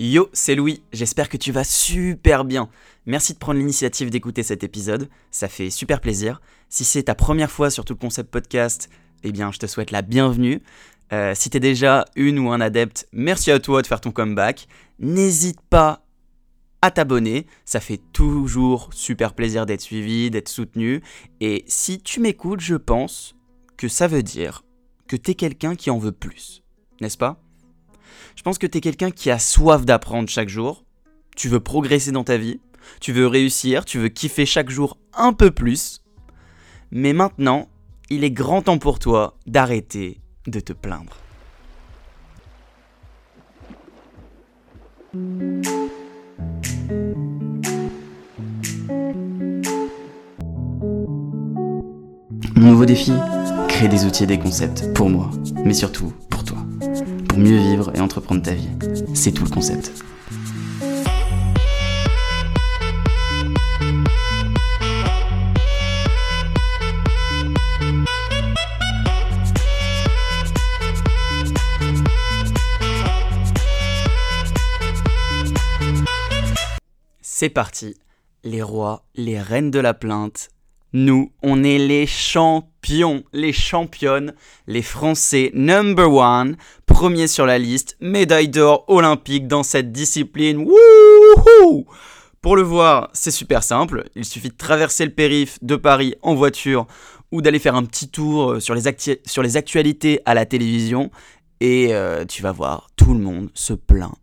Yo, c'est Louis, j'espère que tu vas super bien. Merci de prendre l'initiative d'écouter cet épisode, ça fait super plaisir. Si c'est ta première fois sur tout le concept podcast, eh bien je te souhaite la bienvenue. Euh, si t'es déjà une ou un adepte, merci à toi de faire ton comeback. N'hésite pas à t'abonner, ça fait toujours super plaisir d'être suivi, d'être soutenu. Et si tu m'écoutes, je pense que ça veut dire que t'es quelqu'un qui en veut plus, n'est-ce pas? Je pense que tu es quelqu'un qui a soif d'apprendre chaque jour. Tu veux progresser dans ta vie. Tu veux réussir. Tu veux kiffer chaque jour un peu plus. Mais maintenant, il est grand temps pour toi d'arrêter de te plaindre. Mon nouveau défi Créer des outils et des concepts pour moi, mais surtout mieux vivre et entreprendre ta vie. C'est tout le concept. C'est parti, les rois, les reines de la plainte, nous, on est les champions, les championnes, les Français number one, premiers sur la liste, médaille d'or olympique dans cette discipline. Wouhou Pour le voir, c'est super simple. Il suffit de traverser le périph' de Paris en voiture ou d'aller faire un petit tour euh, sur les, sur les actualités à la télévision et euh, tu vas voir, tout le monde se plaint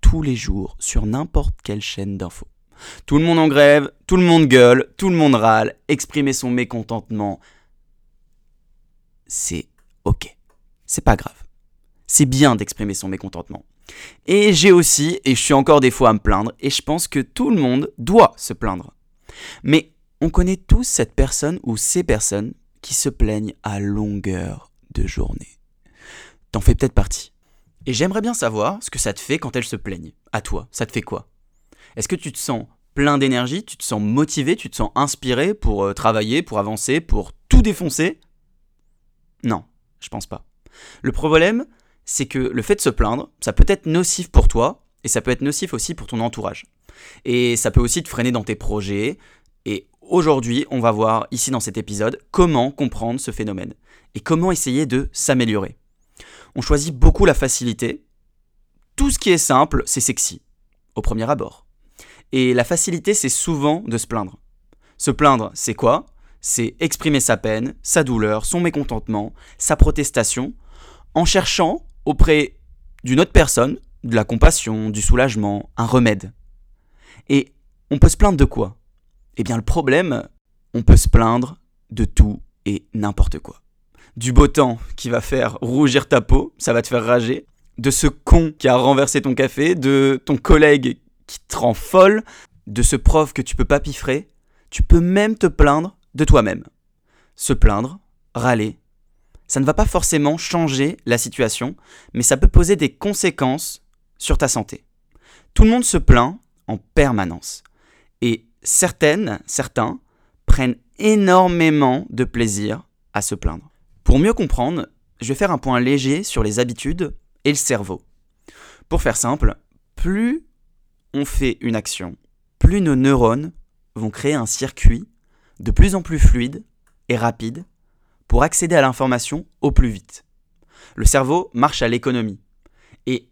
tous les jours sur n'importe quelle chaîne d'infos. Tout le monde en grève, tout le monde gueule, tout le monde râle, exprimer son mécontentement. C'est ok. C'est pas grave. C'est bien d'exprimer son mécontentement. Et j'ai aussi, et je suis encore des fois à me plaindre, et je pense que tout le monde doit se plaindre. Mais on connaît tous cette personne ou ces personnes qui se plaignent à longueur de journée. T'en fais peut-être partie. Et j'aimerais bien savoir ce que ça te fait quand elles se plaignent. À toi, ça te fait quoi? Est-ce que tu te sens plein d'énergie, tu te sens motivé, tu te sens inspiré pour euh, travailler, pour avancer, pour tout défoncer? Non, je pense pas. Le problème, c'est que le fait de se plaindre, ça peut être nocif pour toi et ça peut être nocif aussi pour ton entourage. Et ça peut aussi te freiner dans tes projets. Et aujourd'hui, on va voir ici dans cet épisode comment comprendre ce phénomène et comment essayer de s'améliorer. On choisit beaucoup la facilité. Tout ce qui est simple, c'est sexy, au premier abord. Et la facilité, c'est souvent de se plaindre. Se plaindre, c'est quoi? C'est exprimer sa peine, sa douleur, son mécontentement, sa protestation, en cherchant auprès d'une autre personne de la compassion, du soulagement, un remède. Et on peut se plaindre de quoi? Eh bien le problème, on peut se plaindre de tout et n'importe quoi. Du beau temps qui va faire rougir ta peau, ça va te faire rager. De ce con qui a renversé ton café, de ton collègue qui te rend folle, de ce prof que tu peux pas piffrer, tu peux même te plaindre de toi-même. Se plaindre, râler, ça ne va pas forcément changer la situation, mais ça peut poser des conséquences sur ta santé. Tout le monde se plaint en permanence. Et certaines, certains, prennent énormément de plaisir à se plaindre. Pour mieux comprendre, je vais faire un point léger sur les habitudes et le cerveau. Pour faire simple, plus on fait une action, plus nos neurones vont créer un circuit de plus en plus fluide et rapide pour accéder à l'information au plus vite. Le cerveau marche à l'économie et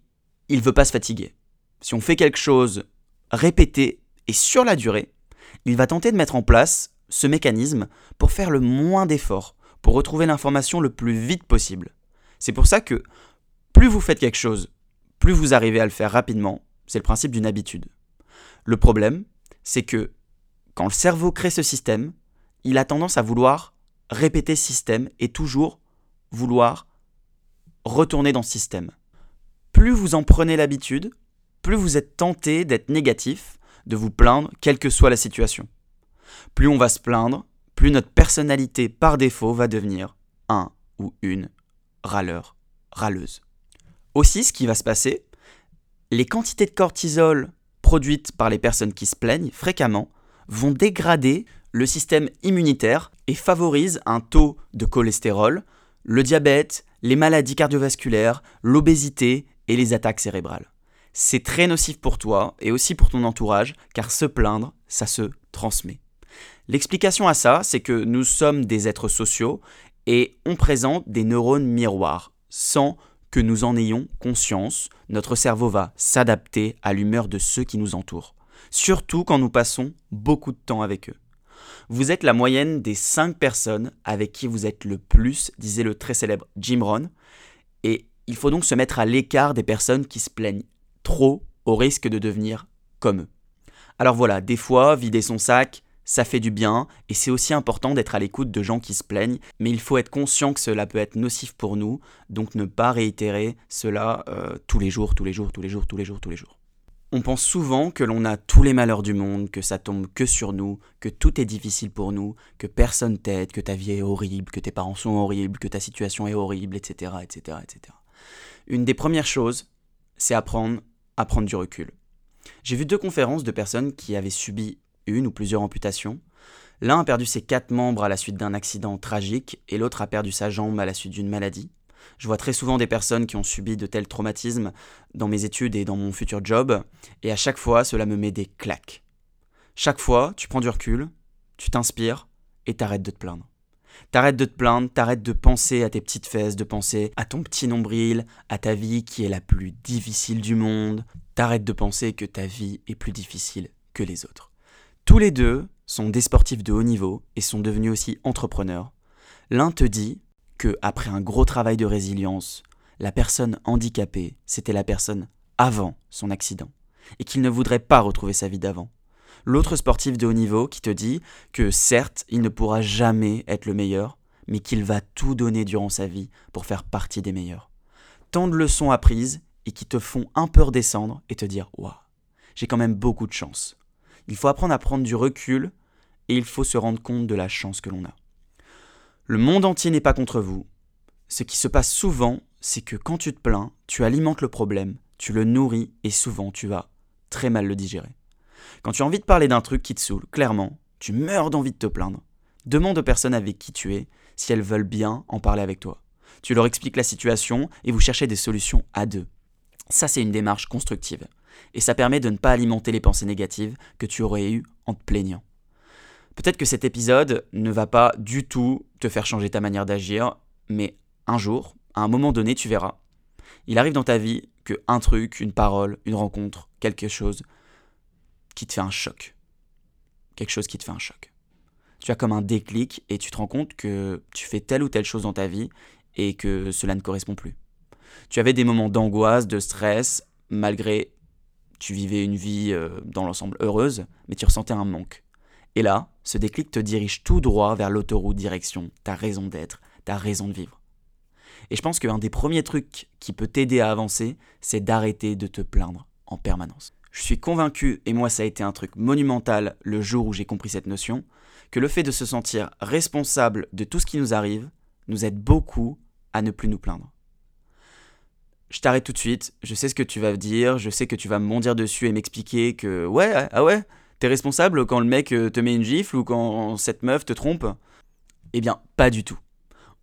il ne veut pas se fatiguer. Si on fait quelque chose répété et sur la durée, il va tenter de mettre en place ce mécanisme pour faire le moins d'efforts, pour retrouver l'information le plus vite possible. C'est pour ça que plus vous faites quelque chose, plus vous arrivez à le faire rapidement c'est le principe d'une habitude. Le problème, c'est que quand le cerveau crée ce système, il a tendance à vouloir répéter ce système et toujours vouloir retourner dans ce système. Plus vous en prenez l'habitude, plus vous êtes tenté d'être négatif, de vous plaindre, quelle que soit la situation. Plus on va se plaindre, plus notre personnalité par défaut va devenir un ou une râleur, râleuse. Aussi, ce qui va se passer, les quantités de cortisol produites par les personnes qui se plaignent fréquemment vont dégrader le système immunitaire et favorisent un taux de cholestérol, le diabète, les maladies cardiovasculaires, l'obésité et les attaques cérébrales. C'est très nocif pour toi et aussi pour ton entourage, car se plaindre, ça se transmet. L'explication à ça, c'est que nous sommes des êtres sociaux et on présente des neurones miroirs. Sans que nous en ayons conscience, notre cerveau va s'adapter à l'humeur de ceux qui nous entourent, surtout quand nous passons beaucoup de temps avec eux. Vous êtes la moyenne des 5 personnes avec qui vous êtes le plus, disait le très célèbre Jim Rohn, et il faut donc se mettre à l'écart des personnes qui se plaignent trop au risque de devenir comme eux. Alors voilà, des fois, vider son sac, ça fait du bien, et c'est aussi important d'être à l'écoute de gens qui se plaignent, mais il faut être conscient que cela peut être nocif pour nous, donc ne pas réitérer cela euh, tous les jours, tous les jours, tous les jours, tous les jours, tous les jours. On pense souvent que l'on a tous les malheurs du monde, que ça tombe que sur nous, que tout est difficile pour nous, que personne t'aide, que ta vie est horrible, que tes parents sont horribles, que ta situation est horrible, etc., etc., etc. Une des premières choses, c'est apprendre à prendre du recul. J'ai vu deux conférences de personnes qui avaient subi une ou plusieurs amputations. L'un a perdu ses quatre membres à la suite d'un accident tragique et l'autre a perdu sa jambe à la suite d'une maladie. Je vois très souvent des personnes qui ont subi de tels traumatismes dans mes études et dans mon futur job, et à chaque fois cela me met des claques. Chaque fois, tu prends du recul, tu t'inspires et t'arrêtes de te plaindre. T'arrêtes de te plaindre, t'arrêtes de penser à tes petites fesses, de penser à ton petit nombril, à ta vie qui est la plus difficile du monde. T'arrêtes de penser que ta vie est plus difficile que les autres. Tous les deux sont des sportifs de haut niveau et sont devenus aussi entrepreneurs. L'un te dit que après un gros travail de résilience, la personne handicapée, c'était la personne avant son accident et qu'il ne voudrait pas retrouver sa vie d'avant. L'autre sportif de haut niveau qui te dit que certes, il ne pourra jamais être le meilleur, mais qu'il va tout donner durant sa vie pour faire partie des meilleurs. Tant de leçons apprises et qui te font un peu redescendre et te dire Waouh, j'ai quand même beaucoup de chance. Il faut apprendre à prendre du recul et il faut se rendre compte de la chance que l'on a. Le monde entier n'est pas contre vous. Ce qui se passe souvent, c'est que quand tu te plains, tu alimentes le problème, tu le nourris et souvent tu vas très mal le digérer. Quand tu as envie de parler d'un truc qui te saoule, clairement, tu meurs d'envie de te plaindre. Demande aux personnes avec qui tu es si elles veulent bien en parler avec toi. Tu leur expliques la situation et vous cherchez des solutions à deux. Ça, c'est une démarche constructive et ça permet de ne pas alimenter les pensées négatives que tu aurais eues en te plaignant. Peut-être que cet épisode ne va pas du tout te faire changer ta manière d'agir, mais un jour, à un moment donné, tu verras. Il arrive dans ta vie que un truc, une parole, une rencontre, quelque chose qui te fait un choc. Quelque chose qui te fait un choc. Tu as comme un déclic et tu te rends compte que tu fais telle ou telle chose dans ta vie et que cela ne correspond plus. Tu avais des moments d'angoisse, de stress, malgré tu vivais une vie euh, dans l'ensemble heureuse, mais tu ressentais un manque. Et là, ce déclic te dirige tout droit vers l'autoroute direction, ta raison d'être, ta raison de vivre. Et je pense qu'un des premiers trucs qui peut t'aider à avancer, c'est d'arrêter de te plaindre en permanence. Je suis convaincu, et moi ça a été un truc monumental le jour où j'ai compris cette notion, que le fait de se sentir responsable de tout ce qui nous arrive nous aide beaucoup à ne plus nous plaindre je t'arrête tout de suite, je sais ce que tu vas dire, je sais que tu vas me bondir dessus et m'expliquer que ouais, ah ouais, t'es responsable quand le mec euh, te met une gifle ou quand cette meuf te trompe? Eh bien, pas du tout.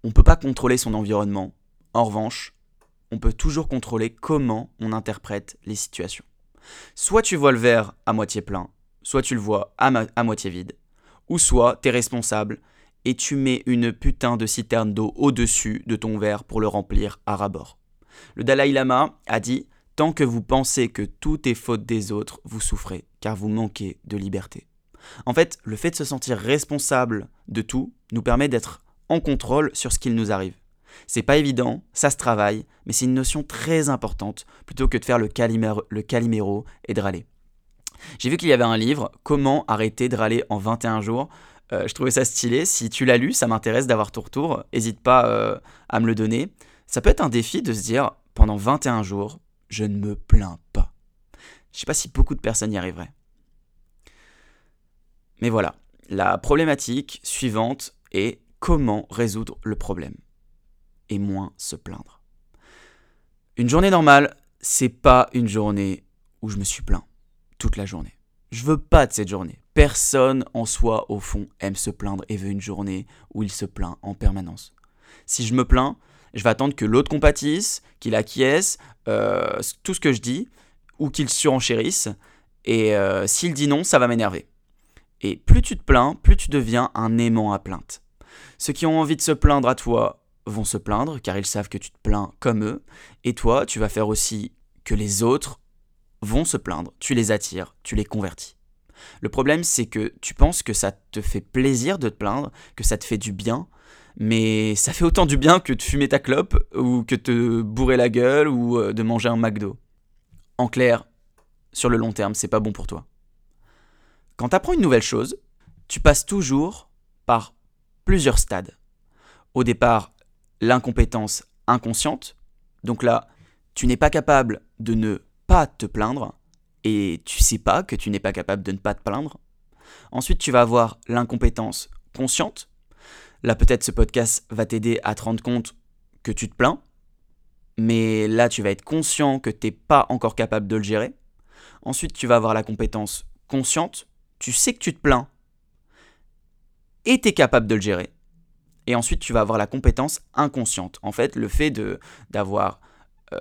On peut pas contrôler son environnement. En revanche, on peut toujours contrôler comment on interprète les situations. Soit tu vois le verre à moitié plein, soit tu le vois à, à moitié vide, ou soit t'es responsable et tu mets une putain de citerne d'eau au-dessus de ton verre pour le remplir à rabord. Le Dalai Lama a dit Tant que vous pensez que tout est faute des autres, vous souffrez, car vous manquez de liberté. En fait, le fait de se sentir responsable de tout nous permet d'être en contrôle sur ce qu'il nous arrive. C'est pas évident, ça se travaille, mais c'est une notion très importante plutôt que de faire le, caliméro et de râler. J'ai vu qu'il y avait un livre, Comment arrêter de râler en 21 jours. Euh, je trouvais ça stylé. Si tu l'as lu, ça m'intéresse d'avoir ton retour. N'hésite pas euh, à me le donner. Ça peut être un défi de se dire pendant 21 jours, je ne me plains pas. Je ne sais pas si beaucoup de personnes y arriveraient. Mais voilà, la problématique suivante est comment résoudre le problème et moins se plaindre. Une journée normale, c'est pas une journée où je me suis plaint toute la journée. Je veux pas de cette journée. Personne en soi, au fond, aime se plaindre et veut une journée où il se plaint en permanence. Si je me plains, je vais attendre que l'autre compatisse, qu'il acquiesce, euh, tout ce que je dis, ou qu'il surenchérisse. Et euh, s'il dit non, ça va m'énerver. Et plus tu te plains, plus tu deviens un aimant à plainte. Ceux qui ont envie de se plaindre à toi vont se plaindre, car ils savent que tu te plains comme eux. Et toi, tu vas faire aussi que les autres vont se plaindre. Tu les attires, tu les convertis. Le problème, c'est que tu penses que ça te fait plaisir de te plaindre, que ça te fait du bien, mais ça fait autant du bien que de fumer ta clope, ou que te bourrer la gueule, ou euh, de manger un McDo. En clair, sur le long terme, c'est pas bon pour toi. Quand tu apprends une nouvelle chose, tu passes toujours par plusieurs stades. Au départ, l'incompétence inconsciente. Donc là, tu n'es pas capable de ne pas te plaindre et tu sais pas que tu n'es pas capable de ne pas te plaindre. Ensuite, tu vas avoir l'incompétence consciente. Là, peut-être ce podcast va t'aider à te rendre compte que tu te plains, mais là, tu vas être conscient que tu n'es pas encore capable de le gérer. Ensuite, tu vas avoir la compétence consciente. Tu sais que tu te plains et tu es capable de le gérer. Et ensuite, tu vas avoir la compétence inconsciente. En fait, le fait d'avoir euh,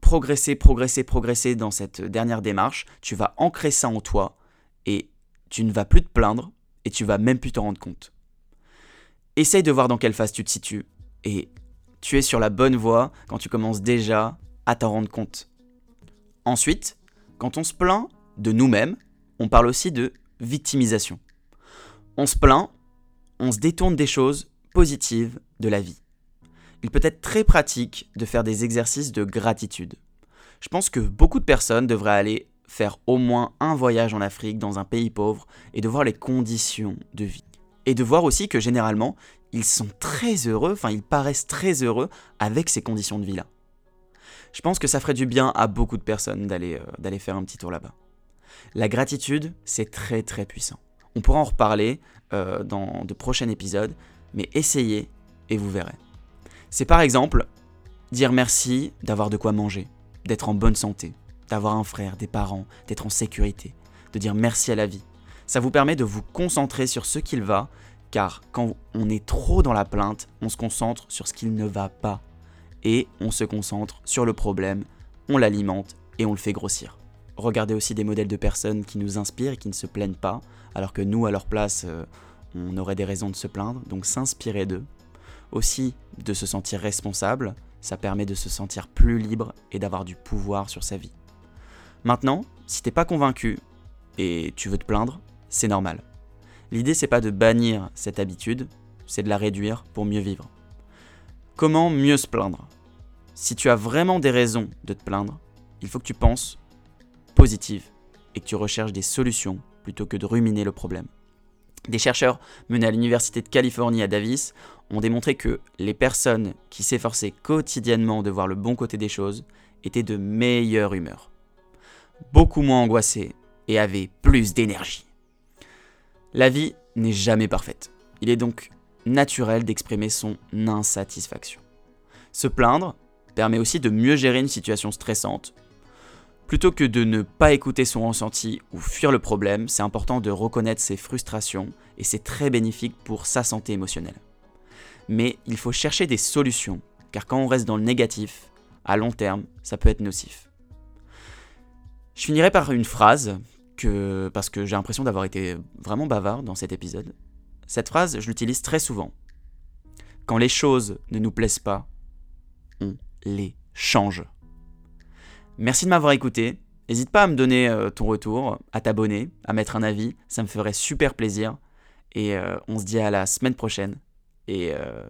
progressé, progressé, progressé dans cette dernière démarche, tu vas ancrer ça en toi et tu ne vas plus te plaindre et tu vas même plus te rendre compte. Essaye de voir dans quelle phase tu te situes et tu es sur la bonne voie quand tu commences déjà à t'en rendre compte. Ensuite, quand on se plaint de nous-mêmes, on parle aussi de victimisation. On se plaint, on se détourne des choses positives de la vie. Il peut être très pratique de faire des exercices de gratitude. Je pense que beaucoup de personnes devraient aller faire au moins un voyage en Afrique, dans un pays pauvre, et de voir les conditions de vie. Et de voir aussi que généralement, ils sont très heureux, enfin ils paraissent très heureux avec ces conditions de vie-là. Je pense que ça ferait du bien à beaucoup de personnes d'aller euh, faire un petit tour là-bas. La gratitude, c'est très très puissant. On pourra en reparler euh, dans de prochains épisodes, mais essayez et vous verrez. C'est par exemple dire merci d'avoir de quoi manger, d'être en bonne santé, d'avoir un frère, des parents, d'être en sécurité, de dire merci à la vie. Ça vous permet de vous concentrer sur ce qu'il va, car quand on est trop dans la plainte, on se concentre sur ce qu'il ne va pas et on se concentre sur le problème, on l'alimente et on le fait grossir. Regardez aussi des modèles de personnes qui nous inspirent et qui ne se plaignent pas, alors que nous, à leur place, euh, on aurait des raisons de se plaindre, donc s'inspirer d'eux. Aussi, de se sentir responsable, ça permet de se sentir plus libre et d'avoir du pouvoir sur sa vie. Maintenant, si t'es pas convaincu et tu veux te plaindre, c'est normal. L'idée c'est pas de bannir cette habitude, c'est de la réduire pour mieux vivre. Comment mieux se plaindre? Si tu as vraiment des raisons de te plaindre, il faut que tu penses positive et que tu recherches des solutions plutôt que de ruminer le problème. Des chercheurs menés à l'Université de Californie à Davis ont démontré que les personnes qui s'efforçaient quotidiennement de voir le bon côté des choses étaient de meilleure humeur, beaucoup moins angoissées et avaient plus d'énergie. La vie n'est jamais parfaite. Il est donc naturel d'exprimer son insatisfaction. Se plaindre, permet aussi de mieux gérer une situation stressante. Plutôt que de ne pas écouter son ressenti ou fuir le problème, c'est important de reconnaître ses frustrations et c'est très bénéfique pour sa santé émotionnelle. Mais il faut chercher des solutions, car quand on reste dans le négatif, à long terme, ça peut être nocif. Je finirai par une phrase parce que j'ai l'impression d'avoir été vraiment bavard dans cet épisode. Cette phrase, je l'utilise très souvent. Quand les choses ne nous plaisent pas, on les change. Merci de m'avoir écouté. N'hésite pas à me donner euh, ton retour, à t'abonner, à mettre un avis. Ça me ferait super plaisir. Et euh, on se dit à la semaine prochaine. Et euh,